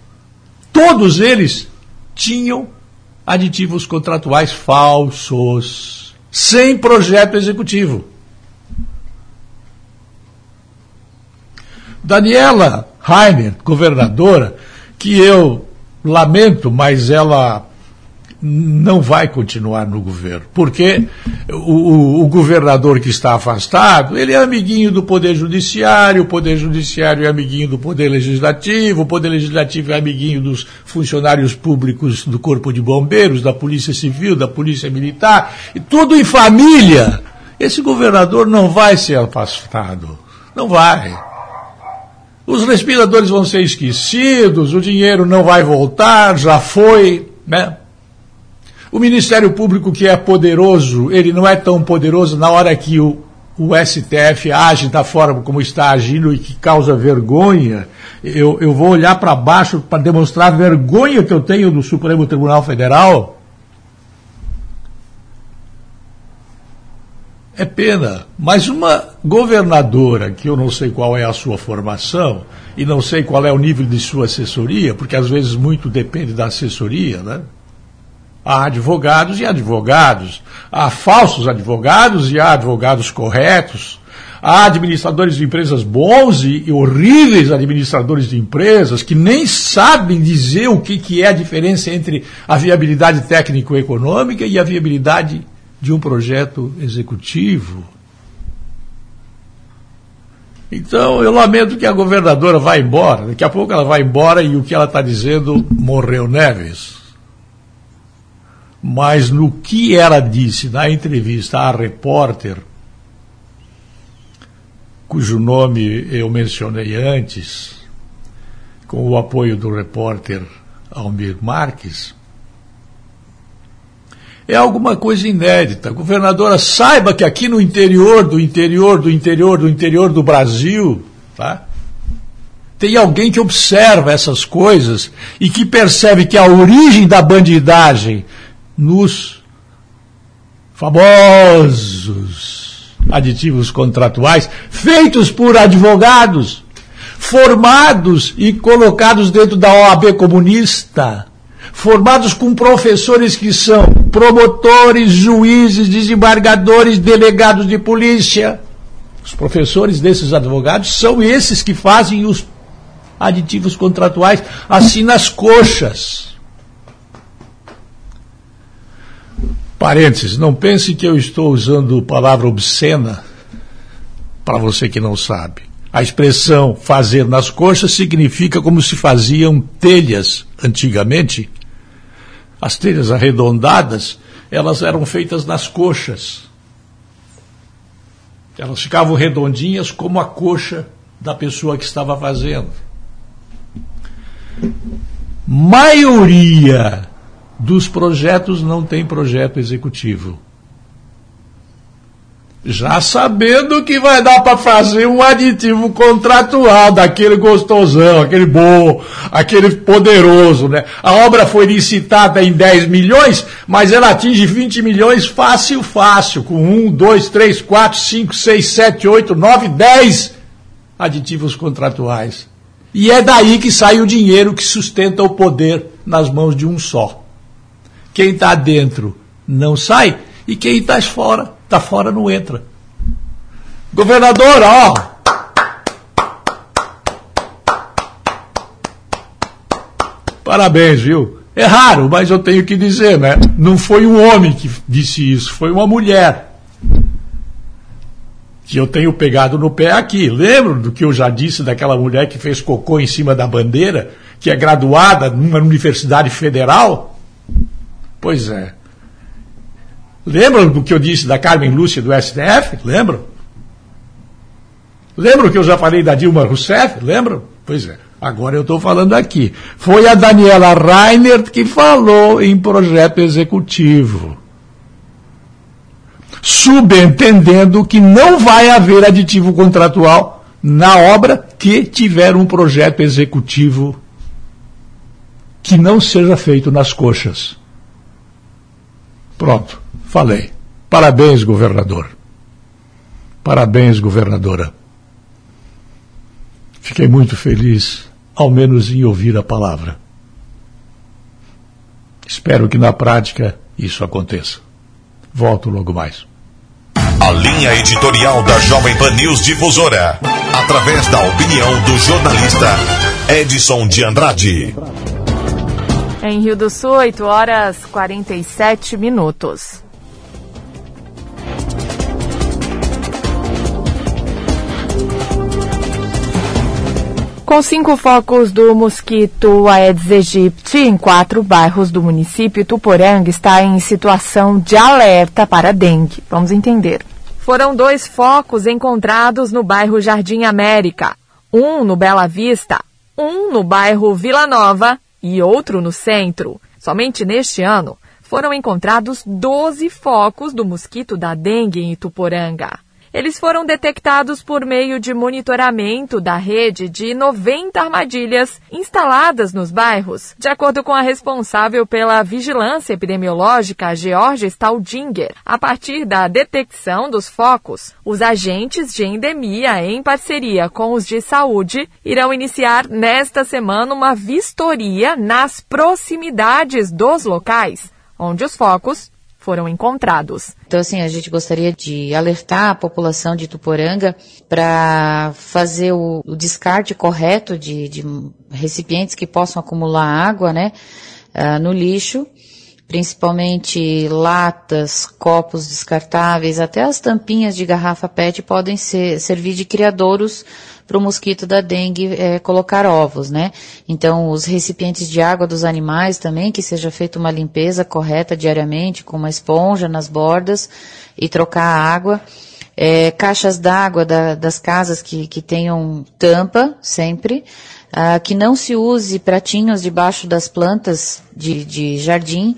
todos eles tinham aditivos contratuais falsos, sem projeto executivo. Daniela Rainer, governadora, que eu lamento, mas ela não vai continuar no governo, porque o, o, governador que está afastado, ele é amiguinho do Poder Judiciário, o Poder Judiciário é amiguinho do Poder Legislativo, o Poder Legislativo é amiguinho dos funcionários públicos do Corpo de Bombeiros, da Polícia Civil, da Polícia Militar, e tudo em família. Esse governador não vai ser afastado, não vai. Os respiradores vão ser esquecidos, o dinheiro não vai voltar, já foi, né? O Ministério Público, que é poderoso, ele não é tão poderoso na hora que o, o STF age da forma como está agindo e que causa vergonha. Eu, eu vou olhar para baixo para demonstrar a vergonha que eu tenho do Supremo Tribunal Federal. É pena, mas uma governadora, que eu não sei qual é a sua formação e não sei qual é o nível de sua assessoria, porque às vezes muito depende da assessoria, né? Há advogados e advogados. Há falsos advogados e há advogados corretos. Há administradores de empresas bons e, horríveis administradores de empresas que nem sabem dizer o que, que é a diferença entre a viabilidade técnico-econômica e a viabilidade de um projeto executivo. Então, eu lamento que a governadora vá embora. Daqui a pouco ela vai embora e o que ela está dizendo morreu Neves mas no que ela disse na entrevista à repórter, cujo nome eu mencionei antes, com o apoio do repórter Almir Marques, é alguma coisa inédita. Governadora, saiba que aqui no interior do interior do interior do interior do Brasil, tá? Tem alguém que observa essas coisas e que percebe que a origem da bandidagem nos famosos aditivos contratuais feitos por advogados formados e colocados dentro da OAB comunista, formados com professores que são promotores, juízes, desembargadores, delegados de polícia. Os professores desses advogados são esses que fazem os aditivos contratuais assim nas coxas. Parênteses, não pense que eu estou usando palavra obscena para você que não sabe. A expressão fazer nas coxas significa como se faziam telhas antigamente. As telhas arredondadas, elas eram feitas nas coxas. Elas ficavam redondinhas como a coxa da pessoa que estava fazendo. Maioria dos projetos não tem projeto executivo. Já sabendo que vai dar para fazer um aditivo contratual daquele gostosão, aquele bom, aquele poderoso, né? A obra foi licitada em 10 milhões, mas ela atinge 20 milhões fácil, fácil, com 1, 2, 3, 4, 5, 6, 7, 8, 9, 10 aditivos contratuais. E é daí que sai o dinheiro que sustenta o poder nas mãos de um só. Quem está dentro não sai e quem está fora, está fora não entra. Governador, ó. Parabéns, viu? É raro, mas eu tenho que dizer, né? Não foi um homem que disse isso, foi uma mulher. Que eu tenho pegado no pé aqui. Lembro do que eu já disse daquela mulher que fez cocô em cima da bandeira, que é graduada numa universidade federal? Pois é. Lembram do que eu disse da Carmen Lúcia do STF? Lembram? Lembram que eu já falei da Dilma Rousseff? Lembram? Pois é. Agora eu estou falando aqui. Foi a Daniela Reinert que falou em projeto executivo. Subentendendo que não vai haver aditivo contratual na obra que tiver um projeto executivo que não seja feito nas coxas. Pronto, falei. Parabéns, governador. Parabéns, governadora. Fiquei muito feliz, ao menos em ouvir a palavra. Espero que na prática isso aconteça. Volto logo mais. A linha editorial da Jovem Pan News Difusora, através da opinião do jornalista Edson de Andrade. Em Rio do Sul, 8 horas 47 minutos. Com cinco focos do mosquito Aedes aegypti em quatro bairros do município, Tuporanga está em situação de alerta para dengue. Vamos entender. Foram dois focos encontrados no bairro Jardim América, um no Bela Vista, um no bairro Vila Nova e outro no centro. Somente neste ano foram encontrados 12 focos do mosquito da dengue em Tuporanga. Eles foram detectados por meio de monitoramento da rede de 90 armadilhas instaladas nos bairros, de acordo com a responsável pela vigilância epidemiológica, Georgia Staldinger. A partir da detecção dos focos, os agentes de endemia, em parceria com os de saúde, irão iniciar nesta semana uma vistoria nas proximidades dos locais onde os focos foram encontrados. Então, assim, a gente gostaria de alertar a população de Tuporanga para fazer o, o, descarte correto de, de, recipientes que possam acumular água, né, uh, no lixo, principalmente latas, copos descartáveis, até as tampinhas de garrafa PET podem ser, servir de criadouros para o mosquito da dengue é, colocar ovos, né? Então, os recipientes de água dos animais também, que seja feita uma limpeza correta diariamente, com uma esponja nas bordas e trocar a água. É, caixas d'água da, das casas que, que tenham tampa sempre, ah, que não se use pratinhos debaixo das plantas de, de jardim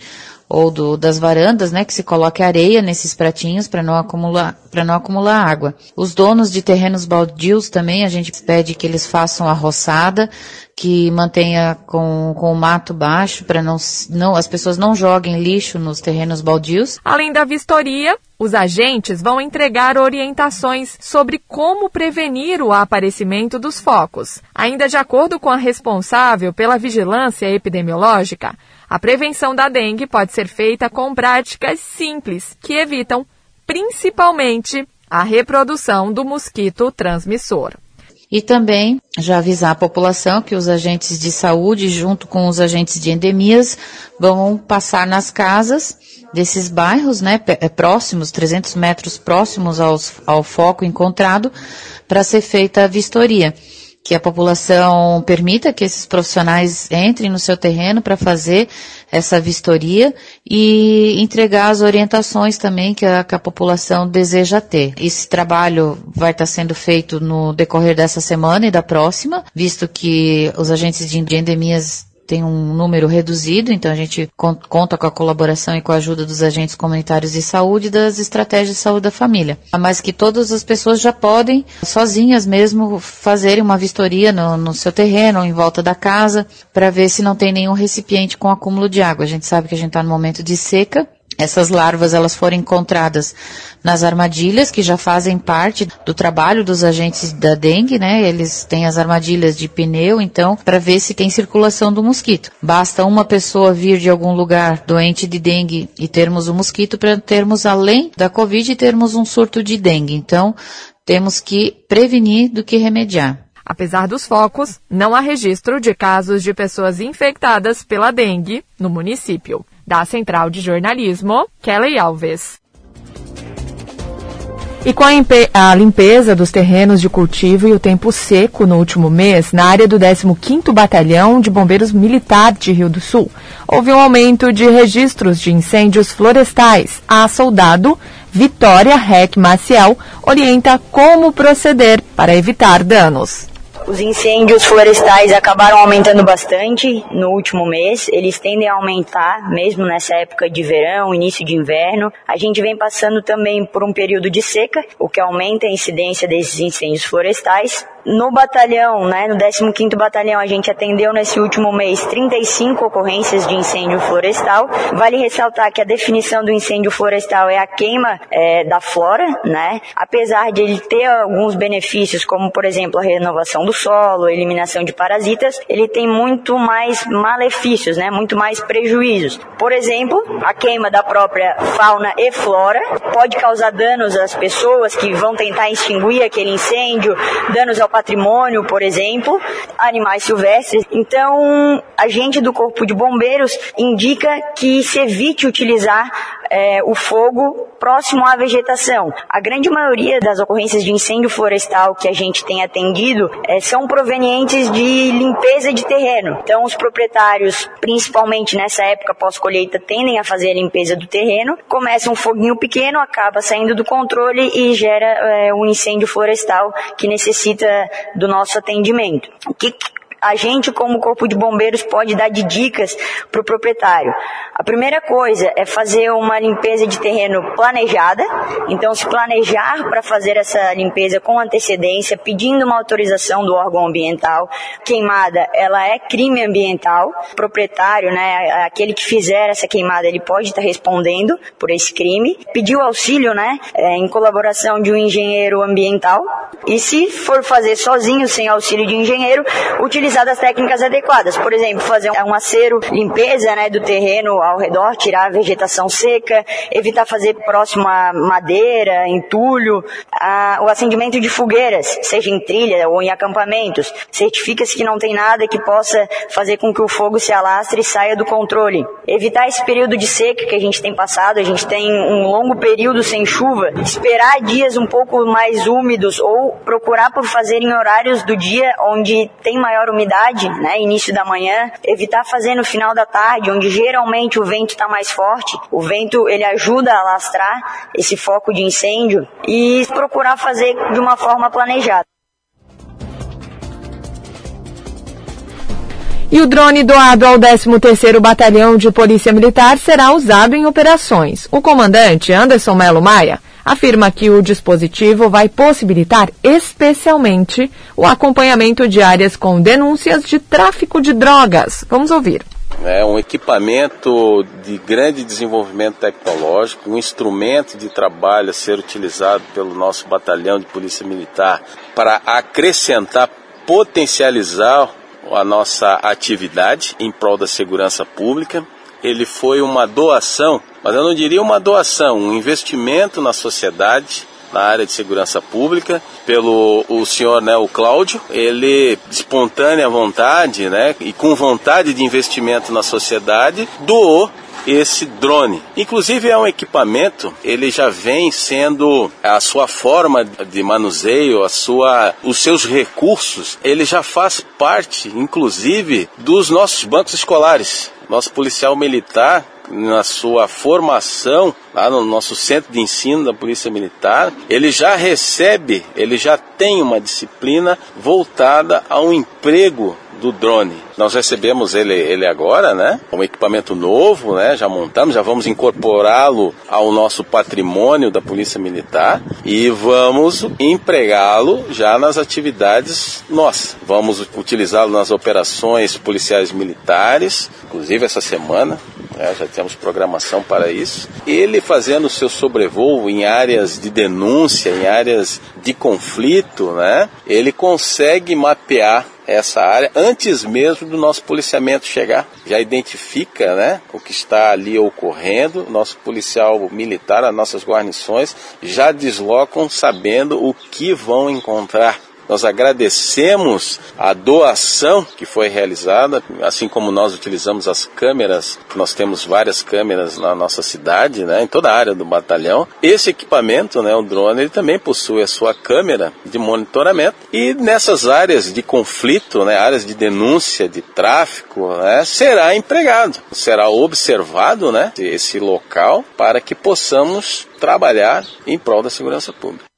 ou do, das varandas, né, que se coloque areia nesses pratinhos para não acumular para não acumular água. Os donos de terrenos baldios também a gente pede que eles façam a roçada, que mantenha com, com o mato baixo para não, não as pessoas não joguem lixo nos terrenos baldios. Além da vistoria, os agentes vão entregar orientações sobre como prevenir o aparecimento dos focos. Ainda de acordo com a responsável pela vigilância epidemiológica, a prevenção da dengue pode ser feita com práticas simples que evitam, principalmente, a reprodução do mosquito transmissor. E também já avisar a população que os agentes de saúde, junto com os agentes de endemias, vão passar nas casas desses bairros, né, é, próximos, 300 metros próximos aos, ao foco encontrado, para ser feita a vistoria que a população permita que esses profissionais entrem no seu terreno para fazer essa vistoria e entregar as orientações também que a, que a, população deseja ter. Esse trabalho vai estar sendo feito no decorrer dessa semana e da próxima, visto que os agentes de endemias tem um número reduzido, então a gente conta com a colaboração e com a ajuda dos agentes comunitários de saúde e das estratégias de saúde da família. Mas que todas as pessoas já podem, sozinhas mesmo, fazerem uma vistoria no, no seu terreno em volta da casa, para ver se não tem nenhum recipiente com acúmulo de água. A gente sabe que a gente está no momento de seca, essas larvas elas foram encontradas nas armadilhas que já fazem parte do trabalho dos agentes da dengue, né? Eles têm as armadilhas de pneu, então, para ver se tem circulação do mosquito. Basta uma pessoa vir de algum lugar doente de dengue e termos o mosquito para termos além da covid termos um surto de dengue. Então, temos que prevenir do que remediar. Apesar dos focos, não há registro de casos de pessoas infectadas pela dengue no município. Da Central de Jornalismo, Kelly Alves. E com a limpeza dos terrenos de cultivo e o tempo seco no último mês, na área do 15º Batalhão de Bombeiros Militar de Rio do Sul, houve um aumento de registros de incêndios florestais. A soldado Vitória Rec Maciel orienta como proceder para evitar danos. Os incêndios florestais acabaram aumentando bastante no último mês. Eles tendem a aumentar mesmo nessa época de verão, início de inverno. A gente vem passando também por um período de seca, o que aumenta a incidência desses incêndios florestais. No batalhão, né, no 15º Batalhão, a gente atendeu nesse último mês 35 ocorrências de incêndio florestal. Vale ressaltar que a definição do incêndio florestal é a queima é, da flora, né? Apesar de ele ter alguns benefícios, como por exemplo a renovação do solo, a eliminação de parasitas, ele tem muito mais malefícios, né? Muito mais prejuízos. Por exemplo, a queima da própria fauna e flora pode causar danos às pessoas que vão tentar extinguir aquele incêndio, danos ao patrimônio, por exemplo, animais silvestres. Então, a gente do Corpo de Bombeiros indica que se evite utilizar é, o fogo próximo à vegetação. A grande maioria das ocorrências de incêndio florestal que a gente tem atendido é, são provenientes de limpeza de terreno. Então, os proprietários, principalmente nessa época pós-colheita, tendem a fazer a limpeza do terreno. Começa um foguinho pequeno, acaba saindo do controle e gera é, um incêndio florestal que necessita do nosso atendimento. O que a gente, como Corpo de Bombeiros, pode dar de dicas para o proprietário? A primeira coisa é fazer uma limpeza de terreno planejada, então se planejar para fazer essa limpeza com antecedência, pedindo uma autorização do órgão ambiental. Queimada, ela é crime ambiental. O proprietário, né, aquele que fizer essa queimada, ele pode estar tá respondendo por esse crime. Pediu auxílio, né, é, em colaboração de um engenheiro ambiental. E se for fazer sozinho, sem auxílio de engenheiro, utilize utilizar das técnicas adequadas. Por exemplo, fazer um acero, limpeza né, do terreno ao redor, tirar a vegetação seca, evitar fazer próximo a madeira, entulho, a, o acendimento de fogueiras, seja em trilha ou em acampamentos. Certifica-se que não tem nada que possa fazer com que o fogo se alastre e saia do controle. Evitar esse período de seca que a gente tem passado, a gente tem um longo período sem chuva, esperar dias um pouco mais úmidos ou procurar por fazer em horários do dia onde tem maior umidade umidade, né, início da manhã, evitar fazer no final da tarde, onde geralmente o vento está mais forte. O vento ele ajuda a alastrar esse foco de incêndio e procurar fazer de uma forma planejada. E o drone doado ao 13º Batalhão de Polícia Militar será usado em operações. O comandante Anderson Melo Maia afirma que o dispositivo vai possibilitar especialmente o acompanhamento de áreas com denúncias de tráfico de drogas. Vamos ouvir. É um equipamento de grande desenvolvimento tecnológico, um instrumento de trabalho a ser utilizado pelo nosso batalhão de polícia militar para acrescentar, potencializar a nossa atividade em prol da segurança pública. Ele foi uma doação mas eu não diria uma doação, um investimento na sociedade, na área de segurança pública, pelo o senhor, né, o Cláudio, ele de espontânea vontade, né, e com vontade de investimento na sociedade, doou esse drone. Inclusive é um equipamento, ele já vem sendo a sua forma de manuseio, a sua, os seus recursos, ele já faz parte, inclusive, dos nossos bancos escolares. Nosso policial militar na sua formação, lá no nosso centro de ensino da Polícia Militar, ele já recebe, ele já tem uma disciplina voltada ao emprego do drone. Nós recebemos ele, ele agora, né? Um equipamento novo, né? Já montamos, já vamos incorporá-lo ao nosso patrimônio da Polícia Militar e vamos empregá-lo já nas atividades nossas. Vamos utilizá-lo nas operações policiais militares, inclusive essa semana, né? já temos programação para isso. Ele fazendo seu sobrevoo em áreas de denúncia, em áreas de conflito, né? Ele consegue mapear essa área antes mesmo do nosso policiamento chegar. Já identifica né, o que está ali ocorrendo, nosso policial militar, as nossas guarnições já deslocam sabendo o que vão encontrar Nós agradecemos a doação que foi realizada, assim como nós utilizamos as câmeras, nós temos várias câmeras na nossa cidade, né, em toda a área do batalhão. Esse equipamento, né, o drone, ele também possui a sua câmera de monitoramento e nessas áreas de conflito, né, áreas de denúncia de tráfico, né, será empregado, será observado, né, esse local para que possamos trabalhar em prol da segurança pública.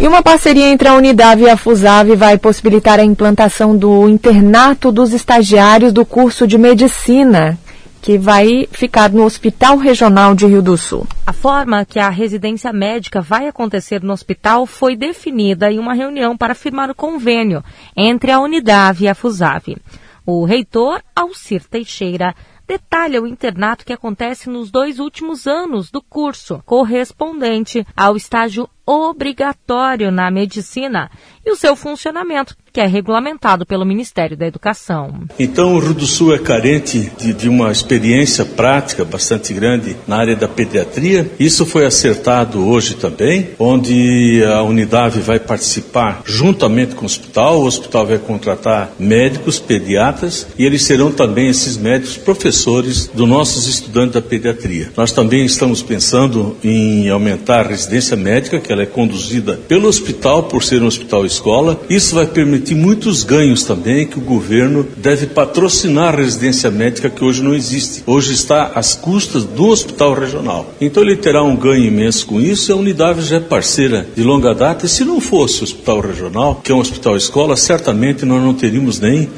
E uma parceria entre a Unidade e a FUSAV vai possibilitar a implantação do internato dos estagiários do curso de medicina, que vai ficar no Hospital Regional de Rio do Sul. A forma que a residência médica vai acontecer no hospital foi definida em uma reunião para firmar o convênio entre a Unidade e a FUSAV. O reitor Alcir Teixeira detalha o internato que acontece nos dois últimos anos do curso, correspondente ao estágio obrigatório na medicina e o seu funcionamento, que é regulamentado pelo Ministério da Educação. Então, o Rio do Sul é carente de, de, uma experiência prática bastante grande na área da pediatria. Isso foi acertado hoje também, onde a unidade vai participar juntamente com o hospital. O hospital vai contratar médicos, pediatras, e eles serão também esses médicos professores dos nossos estudantes da pediatria. Nós também estamos pensando em aumentar a residência médica, que ela é conduzida pelo hospital, por ser um hospital escola. Isso vai permitir muitos ganhos também que o governo deve patrocinar a residência médica que hoje não existe. Hoje está às custas do hospital regional. Então ele terá um ganho imenso com isso. A unidade já é parceira de longa data. E se não fosse o hospital regional, que é um hospital escola, certamente nós não teríamos nem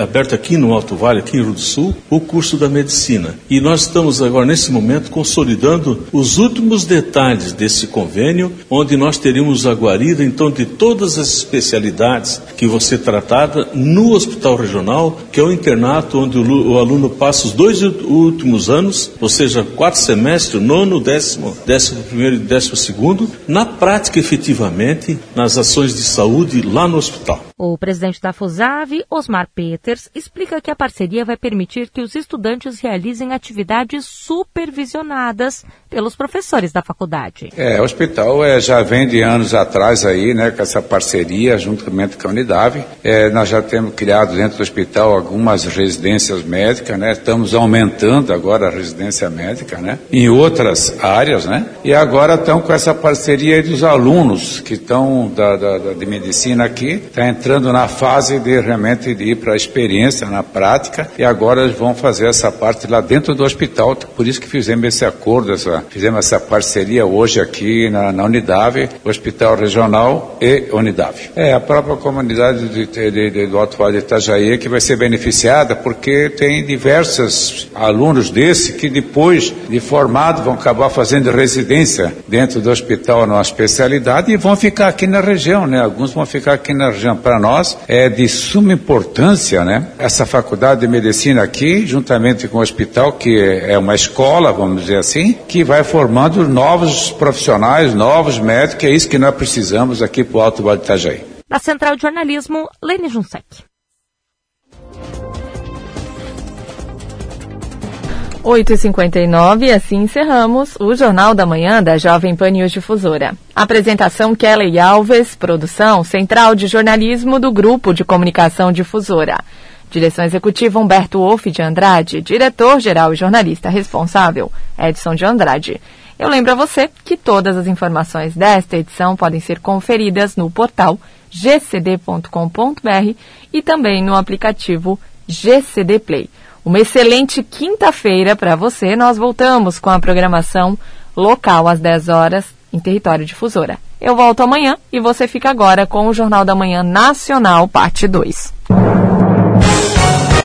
aberto aqui no Alto Vale, aqui em Rio do Sul, o curso da medicina. E nós estamos agora, nesse momento, consolidando os últimos detalhes desse convênio, onde nós teríamos a guarida, então, de todas as especialidades que vão ser tratadas no Hospital Regional, que é o internato onde o aluno passa os dois últimos anos, ou seja, quatro semestres, nono, décimo, décimo primeiro e décimo segundo, na prática, efetivamente, nas ações de saúde lá no hospital. O presidente da FUSAV, Osmar Peters, explica que a parceria vai permitir que os estudantes realizem atividades supervisionadas pelos professores da faculdade. É, o hospital é, já vem de anos atrás aí, né, com essa parceria juntamente com a Unidade. É, nós já temos criado dentro do hospital algumas residências médicas, né, estamos aumentando agora a residência médica, né, em outras áreas, né, e agora estão com essa parceria dos alunos que estão da, da, da, de medicina aqui, está entrando na fase de realmente de ir para a experiência, na prática, e agora eles vão fazer essa parte lá dentro do hospital, por isso que fizemos esse acordo, essa fizemos essa parceria hoje aqui na, na Unidade, Hospital Regional e Unidade. É, a própria comunidade de, de, de, do Alto Vale de Itajaí que vai ser beneficiada porque tem diversos alunos desse que depois de formado vão acabar fazendo residência dentro do hospital numa especialidade e vão ficar aqui na região, né? Alguns vão ficar aqui na região. Para nós é de suma importância, né? Essa faculdade de medicina aqui, juntamente com o hospital, que é uma escola, vamos dizer assim, que vai formando novos profissionais, novos médicos, é isso que nós precisamos aqui para o Alto Vale de Itajaí. Da Central de Jornalismo, Lene Junsec. Oito e cinquenta e nove, assim encerramos o Jornal da Manhã da Jovem Pan News Difusora. Apresentação Kelly Alves, produção Central de Jornalismo do Grupo de Comunicação Difusora. Direção executiva Humberto Wolff de Andrade, diretor-geral e jornalista responsável Edson de Andrade. Eu lembro a você que todas as informações desta edição podem ser conferidas no portal gcd.com.br e também no aplicativo GCD Play. Uma excelente quinta-feira para você. Nós voltamos com a programação local às 10 horas em território difusora. Eu volto amanhã e você fica agora com o Jornal da Manhã Nacional, parte 2.